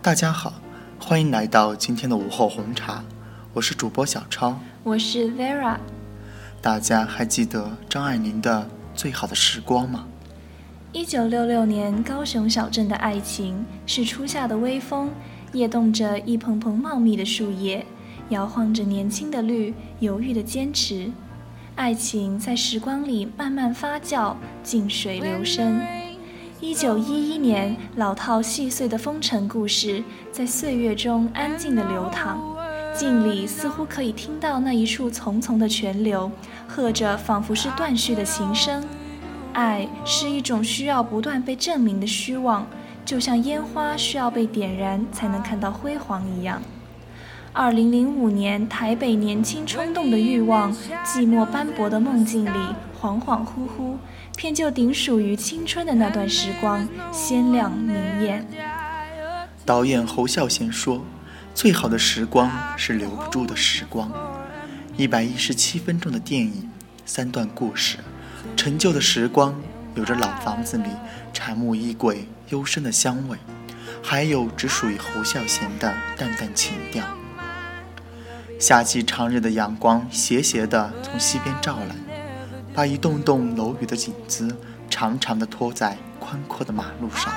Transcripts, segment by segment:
大家好，欢迎来到今天的午后红茶，我是主播小超，我是 Vera。大家还记得张爱玲的《最好的时光》吗？一九六六年，高雄小镇的爱情是初夏的微风，叶动着一蓬蓬茂密的树叶，摇晃着年轻的绿，犹豫的坚持。爱情在时光里慢慢发酵，静水流深。一九一一年，老套细碎的风尘故事在岁月中安静地流淌，镜里似乎可以听到那一处淙淙的泉流，和着仿佛是断续的琴声。爱是一种需要不断被证明的虚妄，就像烟花需要被点燃才能看到辉煌一样。二零零五年，台北年轻冲动的欲望，寂寞斑驳的梦境里，恍恍惚惚，偏就顶属于青春的那段时光，鲜亮明艳。导演侯孝贤说：“最好的时光是留不住的时光。”一百一十七分钟的电影，三段故事，陈旧的时光，有着老房子里柴木衣柜幽深的香味，还有只属于侯孝贤的淡淡情调。夏季长日的阳光斜斜地从西边照来，把一栋栋楼宇的影子长长的拖在宽阔的马路上。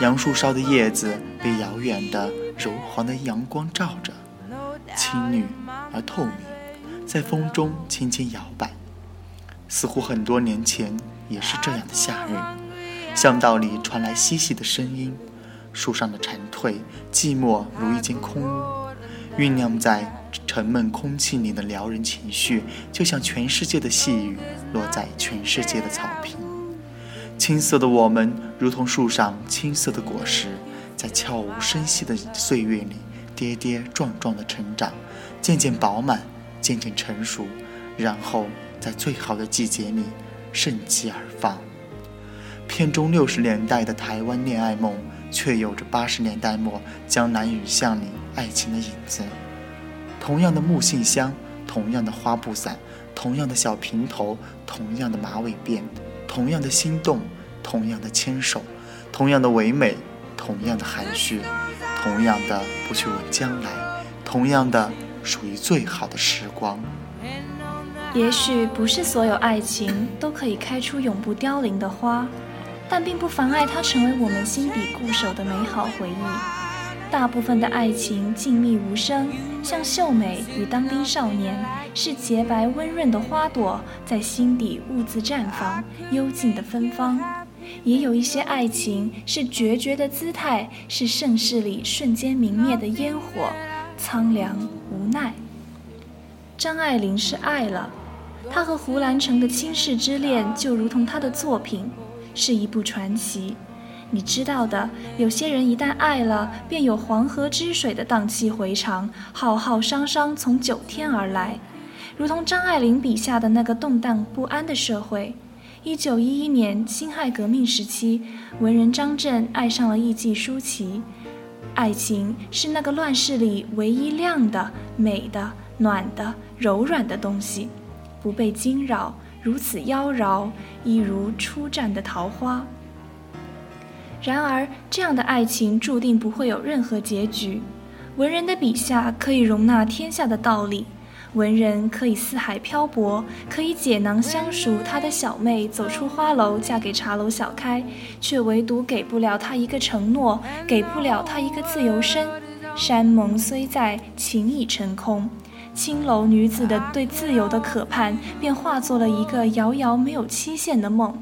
杨树梢的叶子被遥远的柔黄的阳光照着，青绿而透明，在风中轻轻摇摆，似乎很多年前也是这样的夏日。巷道里传来嬉戏的声音，树上的蝉蜕寂寞如一间空屋。酝酿在沉闷空气里的撩人情绪，就像全世界的细雨落在全世界的草坪。青涩的我们，如同树上青涩的果实，在悄无声息的岁月里跌跌撞撞的成长，渐渐饱满，渐渐成熟，然后在最好的季节里盛极而放。片中六十年代的台湾恋爱梦。却有着八十年代末江南雨巷里爱情的影子。同样的木信箱，同样的花布伞，同样的小平头，同样的马尾辫，同样的心动，同样的牵手，同样的唯美，同样的含蓄，同样的不去问将来，同样的属于最好的时光。也许不是所有爱情都可以开出永不凋零的花。但并不妨碍它成为我们心底固守的美好回忆。大部分的爱情静谧无声，像秀美与当兵少年，是洁白温润的花朵，在心底兀自绽放，幽静的芬芳。也有一些爱情是决绝的姿态，是盛世里瞬间明灭的烟火，苍凉无奈。张爱玲是爱了，她和胡兰成的倾世之恋，就如同她的作品。是一部传奇，你知道的。有些人一旦爱了，便有黄河之水的荡气回肠，浩浩汤汤从九天而来，如同张爱玲笔下的那个动荡不安的社会。一九一一年辛亥革命时期，文人张震爱上了艺妓舒淇，爱情是那个乱世里唯一亮的、美的、暖的、柔软的东西，不被惊扰。如此妖娆，一如初绽的桃花。然而，这样的爱情注定不会有任何结局。文人的笔下可以容纳天下的道理，文人可以四海漂泊，可以解囊相熟他的小妹走出花楼嫁给茶楼小开，却唯独给不了他一个承诺，给不了他一个自由身。山盟虽在，情已成空。青楼女子的对自由的渴盼，便化作了一个遥遥没有期限的梦。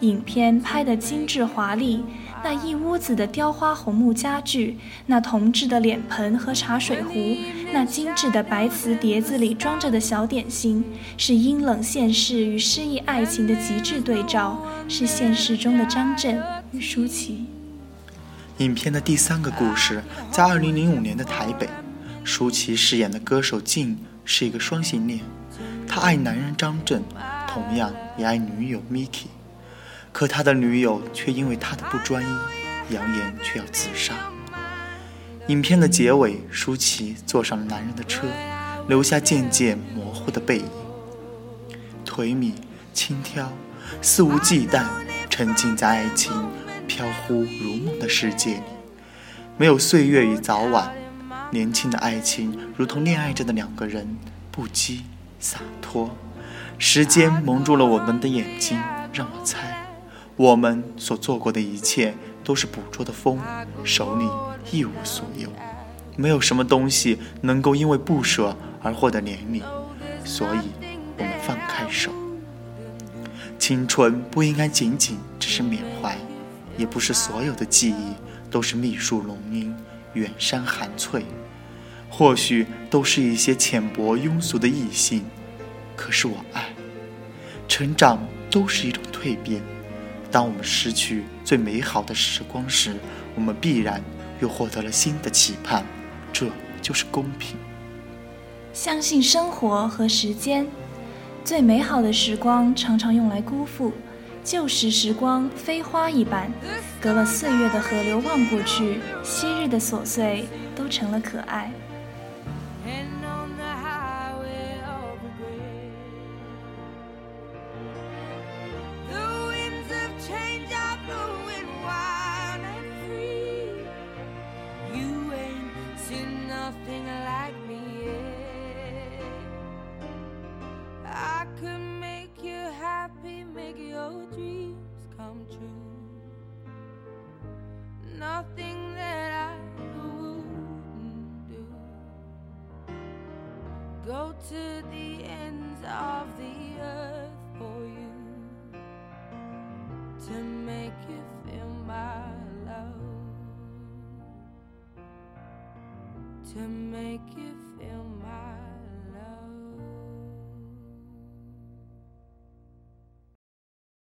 影片拍得精致华丽，那一屋子的雕花红木家具，那铜制的脸盆和茶水壶，那精致的白瓷碟子里装着的小点心，是阴冷现实与诗意爱情的极致对照，是现实中的张震与舒淇。影片的第三个故事，在二零零五年的台北。舒淇饰演的歌手静是一个双性恋，他爱男人张震，同样也爱女友 Miki，可他的女友却因为他的不专一，扬言却要自杀。影片的结尾，舒淇坐上了男人的车，留下渐渐模糊的背影，颓靡轻佻，肆无忌惮，沉浸在爱情飘忽如梦的世界里。没有岁月与早晚。年轻的爱情如同恋爱着的两个人，不羁洒脱。时间蒙住了我们的眼睛，让我猜，我们所做过的一切都是捕捉的风，手里一无所有。没有什么东西能够因为不舍而获得怜悯，所以我们放开手。青春不应该仅仅只是缅怀，也不是所有的记忆都是密树浓荫、远山含翠。或许都是一些浅薄庸俗的异性，可是我爱。成长都是一种蜕变。当我们失去最美好的时光时，我们必然又获得了新的期盼。这就是公平。相信生活和时间，最美好的时光常常用来辜负。旧时时光飞花一般，隔了岁月的河流望过去，昔日的琐碎都成了可爱。and on the highway of regret. The winds of change are blowing wild and free. You ain't seen nothing like me yet. I could make you happy, make your dreams come true. Nothing Go to the ends of the earth for you to make you feel my love, to make you